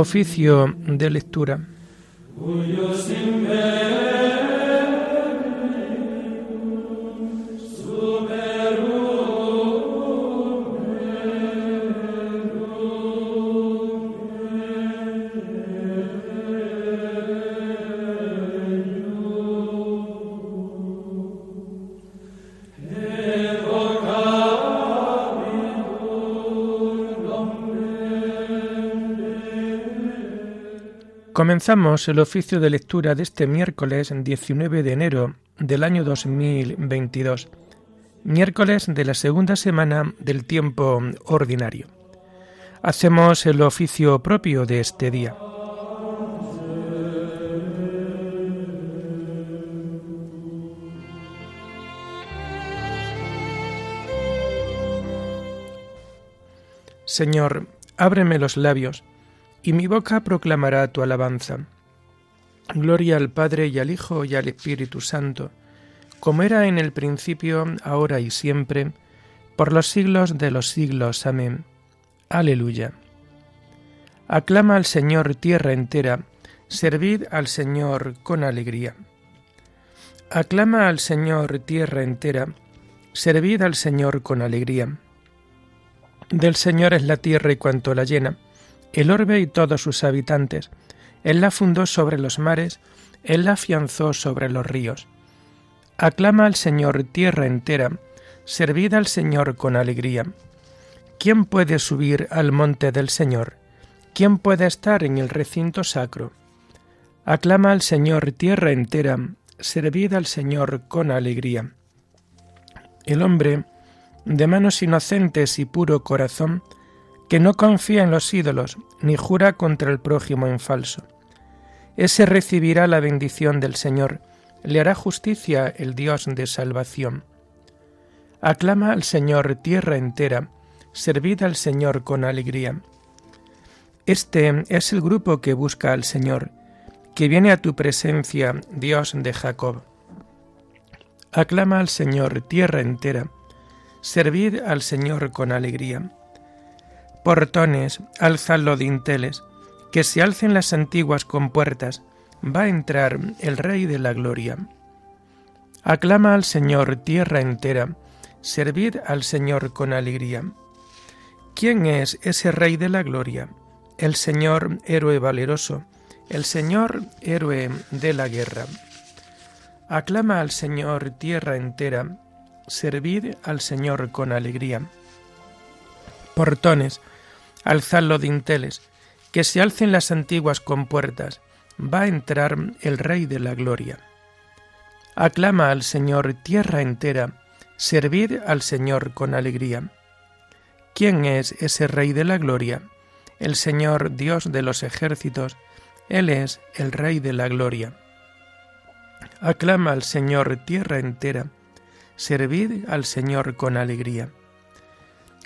Oficio de lectura. Comenzamos el oficio de lectura de este miércoles 19 de enero del año 2022, miércoles de la segunda semana del tiempo ordinario. Hacemos el oficio propio de este día. Señor, ábreme los labios y mi boca proclamará tu alabanza. Gloria al Padre y al Hijo y al Espíritu Santo, como era en el principio, ahora y siempre, por los siglos de los siglos. Amén. Aleluya. Aclama al Señor tierra entera, servid al Señor con alegría. Aclama al Señor tierra entera, servid al Señor con alegría. Del Señor es la tierra y cuanto la llena el orbe y todos sus habitantes. Él la fundó sobre los mares, Él la afianzó sobre los ríos. Aclama al Señor tierra entera, servid al Señor con alegría. ¿Quién puede subir al monte del Señor? ¿Quién puede estar en el recinto sacro? Aclama al Señor tierra entera, servid al Señor con alegría. El hombre, de manos inocentes y puro corazón, que no confía en los ídolos, ni jura contra el prójimo en falso. Ese recibirá la bendición del Señor, le hará justicia el Dios de salvación. Aclama al Señor tierra entera, servid al Señor con alegría. Este es el grupo que busca al Señor, que viene a tu presencia, Dios de Jacob. Aclama al Señor tierra entera, servid al Señor con alegría. Portones, alzad los dinteles, que se alcen las antiguas compuertas, va a entrar el Rey de la Gloria. Aclama al Señor tierra entera, servid al Señor con alegría. ¿Quién es ese Rey de la Gloria? El Señor héroe valeroso, el Señor héroe de la guerra. Aclama al Señor tierra entera, servid al Señor con alegría. Portones, Alzad los dinteles, que se alcen las antiguas compuertas, va a entrar el Rey de la Gloria. Aclama al Señor tierra entera, servid al Señor con alegría. ¿Quién es ese Rey de la Gloria? El Señor Dios de los ejércitos, Él es el Rey de la Gloria. Aclama al Señor tierra entera, servid al Señor con alegría.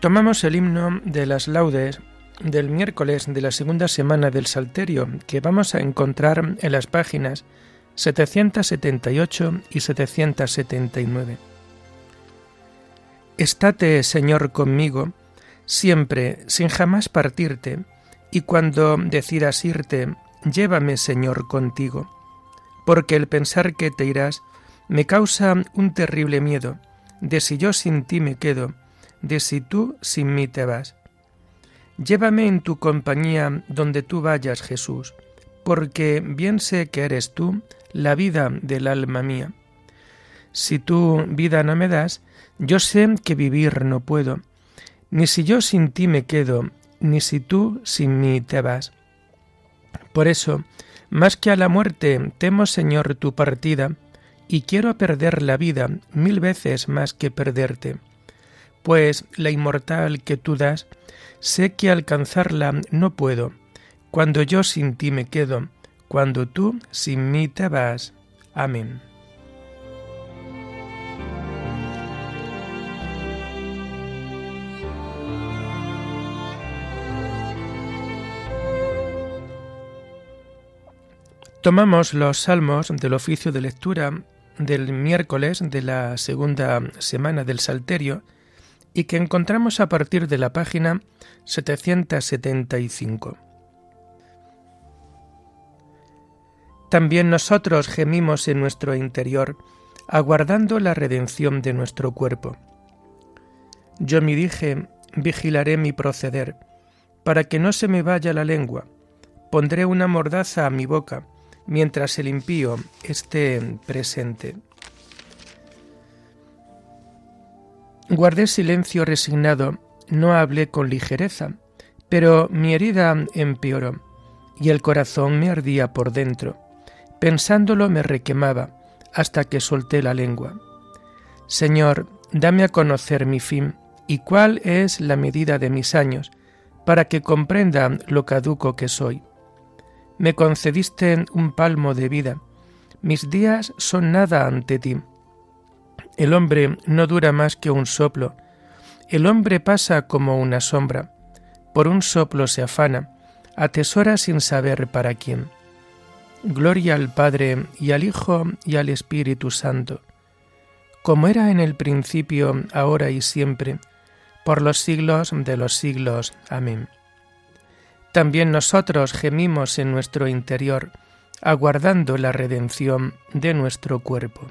Tomamos el himno de las laudes del miércoles de la segunda semana del Salterio, que vamos a encontrar en las páginas 778 y 779. Estate, Señor, conmigo, siempre, sin jamás partirte, y cuando decidas irte, llévame, Señor, contigo, porque el pensar que te irás me causa un terrible miedo, de si yo sin ti me quedo, de si tú sin mí te vas. Llévame en tu compañía donde tú vayas, Jesús, porque bien sé que eres tú la vida del alma mía. Si tú vida no me das, yo sé que vivir no puedo, ni si yo sin ti me quedo, ni si tú sin mí te vas. Por eso, más que a la muerte, temo, Señor, tu partida, y quiero perder la vida mil veces más que perderte pues la inmortal que tú das, sé que alcanzarla no puedo, cuando yo sin ti me quedo, cuando tú sin mí te vas. Amén. Tomamos los salmos del oficio de lectura del miércoles de la segunda semana del Salterio y que encontramos a partir de la página 775. También nosotros gemimos en nuestro interior, aguardando la redención de nuestro cuerpo. Yo me dije, vigilaré mi proceder, para que no se me vaya la lengua, pondré una mordaza a mi boca, mientras el impío esté presente. Guardé silencio resignado, no hablé con ligereza, pero mi herida empeoró y el corazón me ardía por dentro. Pensándolo me requemaba hasta que solté la lengua. Señor, dame a conocer mi fin y cuál es la medida de mis años, para que comprenda lo caduco que soy me concediste un palmo de vida. Mis días son nada ante ti. El hombre no dura más que un soplo. El hombre pasa como una sombra. Por un soplo se afana, atesora sin saber para quién. Gloria al Padre y al Hijo y al Espíritu Santo, como era en el principio, ahora y siempre, por los siglos de los siglos. Amén. También nosotros gemimos en nuestro interior, aguardando la redención de nuestro cuerpo.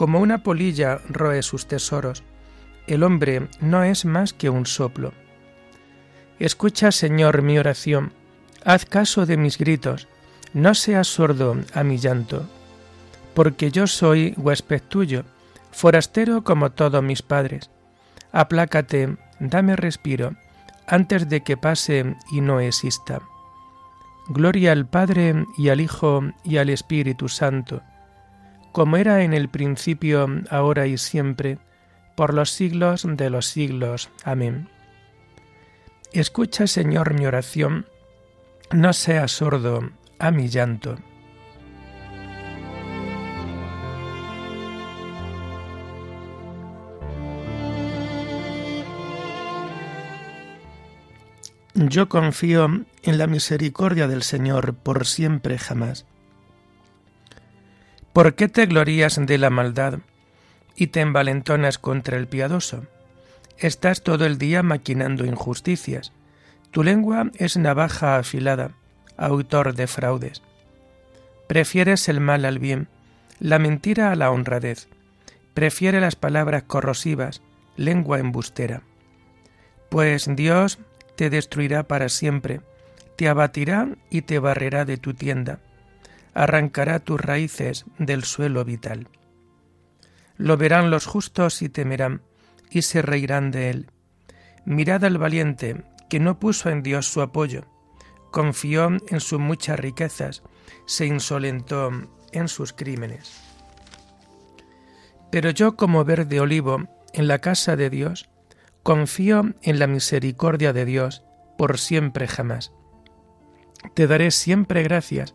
como una polilla roe sus tesoros. El hombre no es más que un soplo. Escucha, Señor, mi oración, haz caso de mis gritos, no seas sordo a mi llanto porque yo soy huésped tuyo, forastero como todos mis padres. Aplácate, dame respiro, antes de que pase y no exista. Gloria al Padre y al Hijo y al Espíritu Santo, como era en el principio, ahora y siempre, por los siglos de los siglos. Amén. Escucha, Señor, mi oración, no seas sordo a mi llanto. Yo confío en la misericordia del Señor por siempre jamás. ¿Por qué te glorías de la maldad y te envalentonas contra el piadoso? Estás todo el día maquinando injusticias. Tu lengua es navaja afilada, autor de fraudes. Prefieres el mal al bien, la mentira a la honradez. Prefiere las palabras corrosivas, lengua embustera. Pues Dios te destruirá para siempre, te abatirá y te barrerá de tu tienda, arrancará tus raíces del suelo vital. Lo verán los justos y temerán, y se reirán de él. Mirad al valiente, que no puso en Dios su apoyo, confió en sus muchas riquezas, se insolentó en sus crímenes. Pero yo como verde olivo en la casa de Dios, Confío en la misericordia de Dios por siempre jamás. Te daré siempre gracias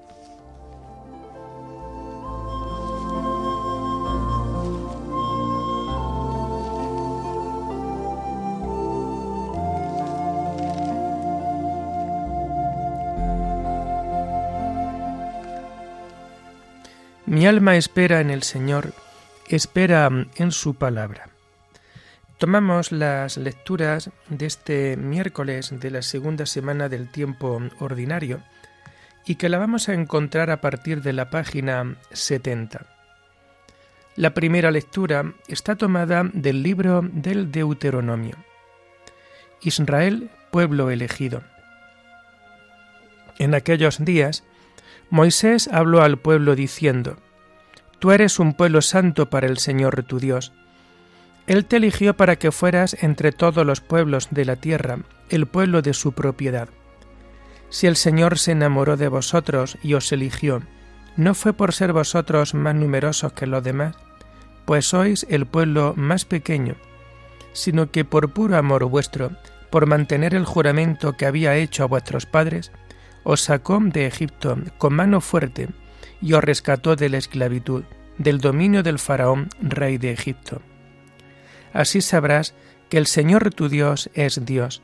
Mi alma espera en el Señor, espera en su palabra. Tomamos las lecturas de este miércoles de la segunda semana del tiempo ordinario y que la vamos a encontrar a partir de la página 70. La primera lectura está tomada del libro del Deuteronomio. Israel, pueblo elegido. En aquellos días, Moisés habló al pueblo diciendo, Tú eres un pueblo santo para el Señor tu Dios. Él te eligió para que fueras entre todos los pueblos de la tierra, el pueblo de su propiedad. Si el Señor se enamoró de vosotros y os eligió, ¿no fue por ser vosotros más numerosos que los demás? Pues sois el pueblo más pequeño, sino que por puro amor vuestro, por mantener el juramento que había hecho a vuestros padres, os sacó de Egipto con mano fuerte y os rescató de la esclavitud, del dominio del faraón, rey de Egipto. Así sabrás que el Señor tu Dios es Dios,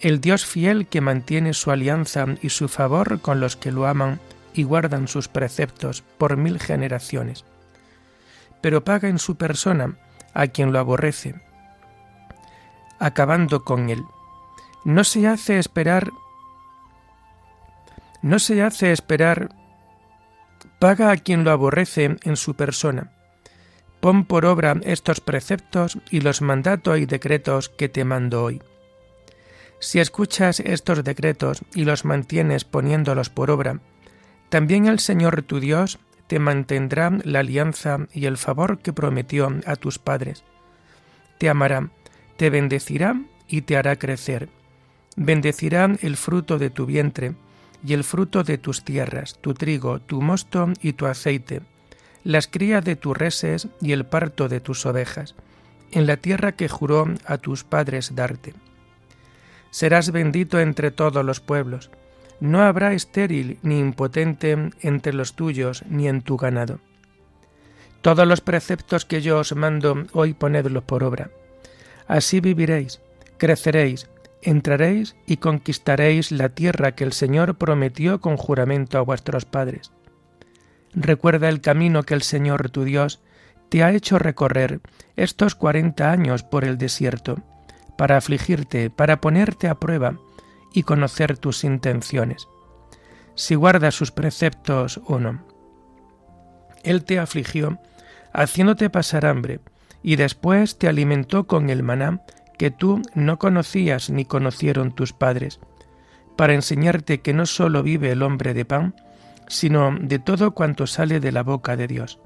el Dios fiel que mantiene su alianza y su favor con los que lo aman y guardan sus preceptos por mil generaciones. Pero paga en su persona a quien lo aborrece, acabando con él. No se hace esperar no se hace esperar, paga a quien lo aborrece en su persona. Pon por obra estos preceptos y los mandatos y decretos que te mando hoy. Si escuchas estos decretos y los mantienes poniéndolos por obra, también el Señor tu Dios te mantendrá la alianza y el favor que prometió a tus padres. Te amará, te bendecirá y te hará crecer. Bendecirá el fruto de tu vientre, y el fruto de tus tierras, tu trigo, tu mosto y tu aceite, las crías de tus reses y el parto de tus ovejas, en la tierra que juró a tus padres darte. Serás bendito entre todos los pueblos, no habrá estéril ni impotente entre los tuyos ni en tu ganado. Todos los preceptos que yo os mando hoy ponedlos por obra. Así viviréis, creceréis, entraréis y conquistaréis la tierra que el Señor prometió con juramento a vuestros padres. Recuerda el camino que el Señor tu Dios te ha hecho recorrer estos cuarenta años por el desierto, para afligirte, para ponerte a prueba y conocer tus intenciones, si guardas sus preceptos o no. Él te afligió, haciéndote pasar hambre, y después te alimentó con el maná que tú no conocías ni conocieron tus padres, para enseñarte que no sólo vive el hombre de pan, sino de todo cuanto sale de la boca de Dios.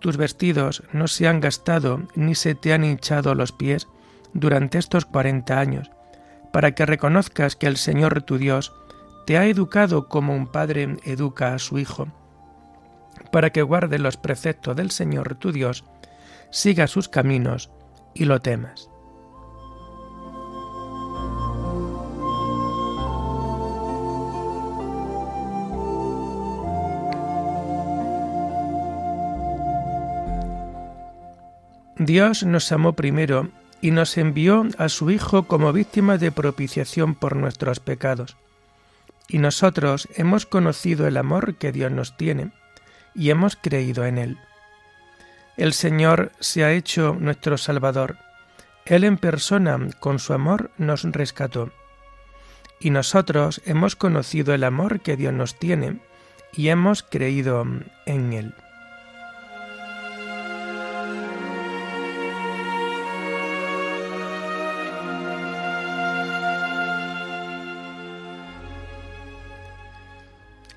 Tus vestidos no se han gastado ni se te han hinchado los pies durante estos cuarenta años, para que reconozcas que el Señor tu Dios te ha educado como un padre educa a su hijo, para que guarde los preceptos del Señor tu Dios, siga sus caminos y lo temas. Dios nos amó primero y nos envió a su Hijo como víctima de propiciación por nuestros pecados. Y nosotros hemos conocido el amor que Dios nos tiene y hemos creído en Él. El Señor se ha hecho nuestro Salvador. Él en persona, con su amor, nos rescató. Y nosotros hemos conocido el amor que Dios nos tiene y hemos creído en Él.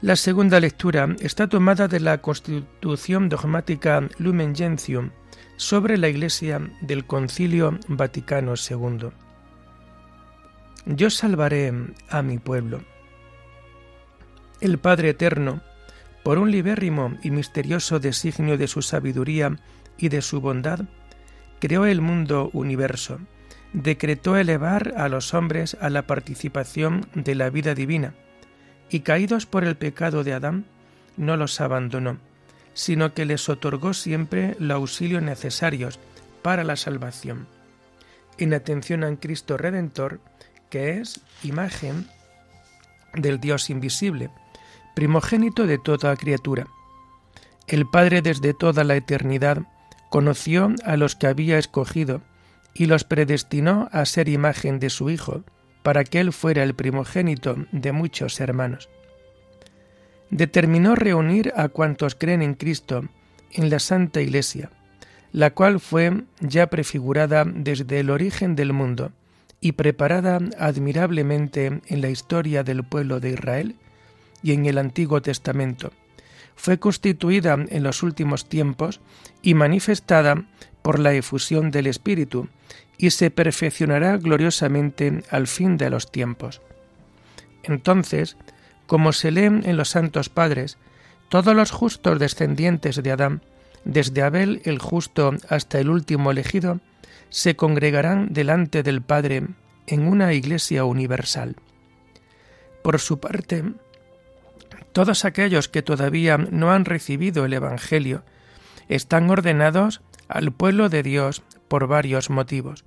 La segunda lectura está tomada de la Constitución dogmática Lumen Gentium sobre la Iglesia del Concilio Vaticano II. Yo salvaré a mi pueblo. El Padre Eterno, por un libérrimo y misterioso designio de su sabiduría y de su bondad, creó el mundo universo, decretó elevar a los hombres a la participación de la vida divina, y caídos por el pecado de Adán, no los abandonó, sino que les otorgó siempre los auxilios necesarios para la salvación, en atención a Cristo Redentor, que es imagen del Dios invisible, primogénito de toda criatura. el Padre desde toda la eternidad conoció a los que había escogido y los predestinó a ser imagen de su Hijo, para que Él fuera el primogénito de muchos hermanos. Determinó reunir a cuantos creen en Cristo en la Santa Iglesia, la cual fue ya prefigurada desde el origen del mundo y preparada admirablemente en la historia del pueblo de Israel y en el Antiguo Testamento. Fue constituida en los últimos tiempos y manifestada por la efusión del Espíritu, y se perfeccionará gloriosamente al fin de los tiempos. Entonces, como se lee en los santos padres, todos los justos descendientes de Adán, desde Abel el justo hasta el último elegido, se congregarán delante del Padre en una iglesia universal. Por su parte, todos aquellos que todavía no han recibido el Evangelio están ordenados al pueblo de Dios por varios motivos.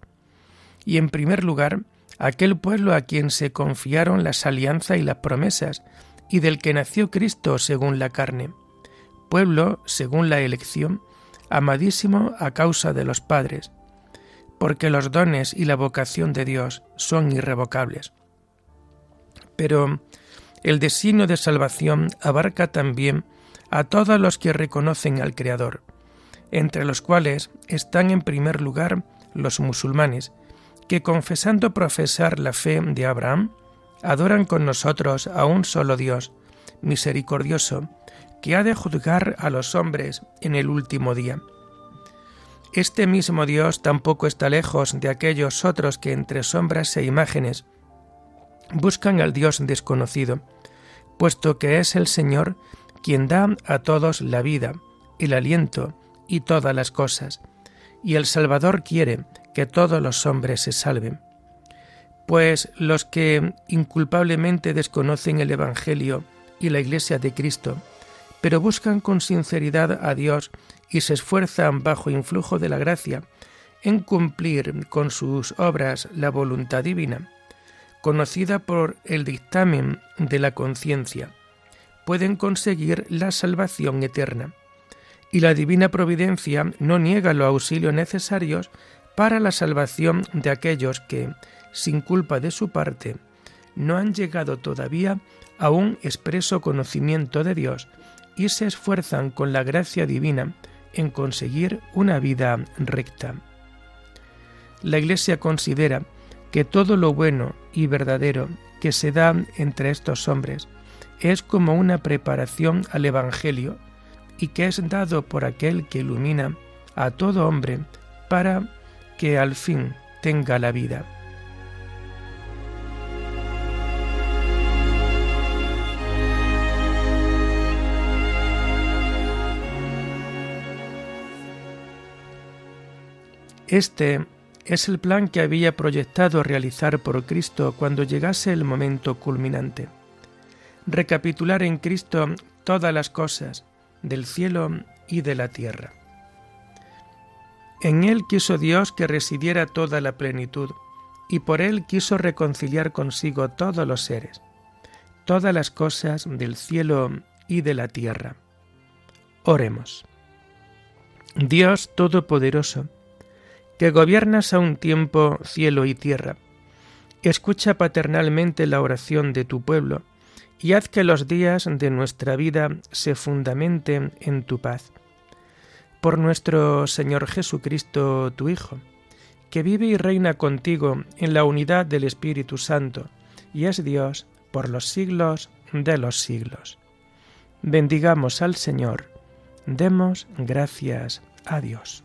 Y en primer lugar, aquel pueblo a quien se confiaron las alianzas y las promesas, y del que nació Cristo según la carne, pueblo según la elección, amadísimo a causa de los padres, porque los dones y la vocación de Dios son irrevocables. Pero el designio de salvación abarca también a todos los que reconocen al Creador, entre los cuales están en primer lugar los musulmanes, que confesando profesar la fe de Abraham, adoran con nosotros a un solo Dios, misericordioso, que ha de juzgar a los hombres en el último día. Este mismo Dios tampoco está lejos de aquellos otros que entre sombras e imágenes buscan al Dios desconocido, puesto que es el Señor quien da a todos la vida, el aliento y todas las cosas, y el Salvador quiere que todos los hombres se salven. Pues los que inculpablemente desconocen el Evangelio y la Iglesia de Cristo, pero buscan con sinceridad a Dios y se esfuerzan bajo influjo de la gracia en cumplir con sus obras la voluntad divina, conocida por el dictamen de la conciencia, pueden conseguir la salvación eterna. Y la divina providencia no niega los auxilios necesarios para la salvación de aquellos que, sin culpa de su parte, no han llegado todavía a un expreso conocimiento de Dios y se esfuerzan con la gracia divina en conseguir una vida recta. La Iglesia considera que todo lo bueno y verdadero que se da entre estos hombres es como una preparación al Evangelio y que es dado por aquel que ilumina a todo hombre para que al fin tenga la vida. Este es el plan que había proyectado realizar por Cristo cuando llegase el momento culminante. Recapitular en Cristo todas las cosas del cielo y de la tierra. En Él quiso Dios que residiera toda la plenitud, y por Él quiso reconciliar consigo todos los seres, todas las cosas del cielo y de la tierra. Oremos. Dios Todopoderoso, que gobiernas a un tiempo cielo y tierra. Escucha paternalmente la oración de tu pueblo y haz que los días de nuestra vida se fundamenten en tu paz. Por nuestro Señor Jesucristo, tu Hijo, que vive y reina contigo en la unidad del Espíritu Santo, y es Dios por los siglos de los siglos. Bendigamos al Señor, demos gracias a Dios.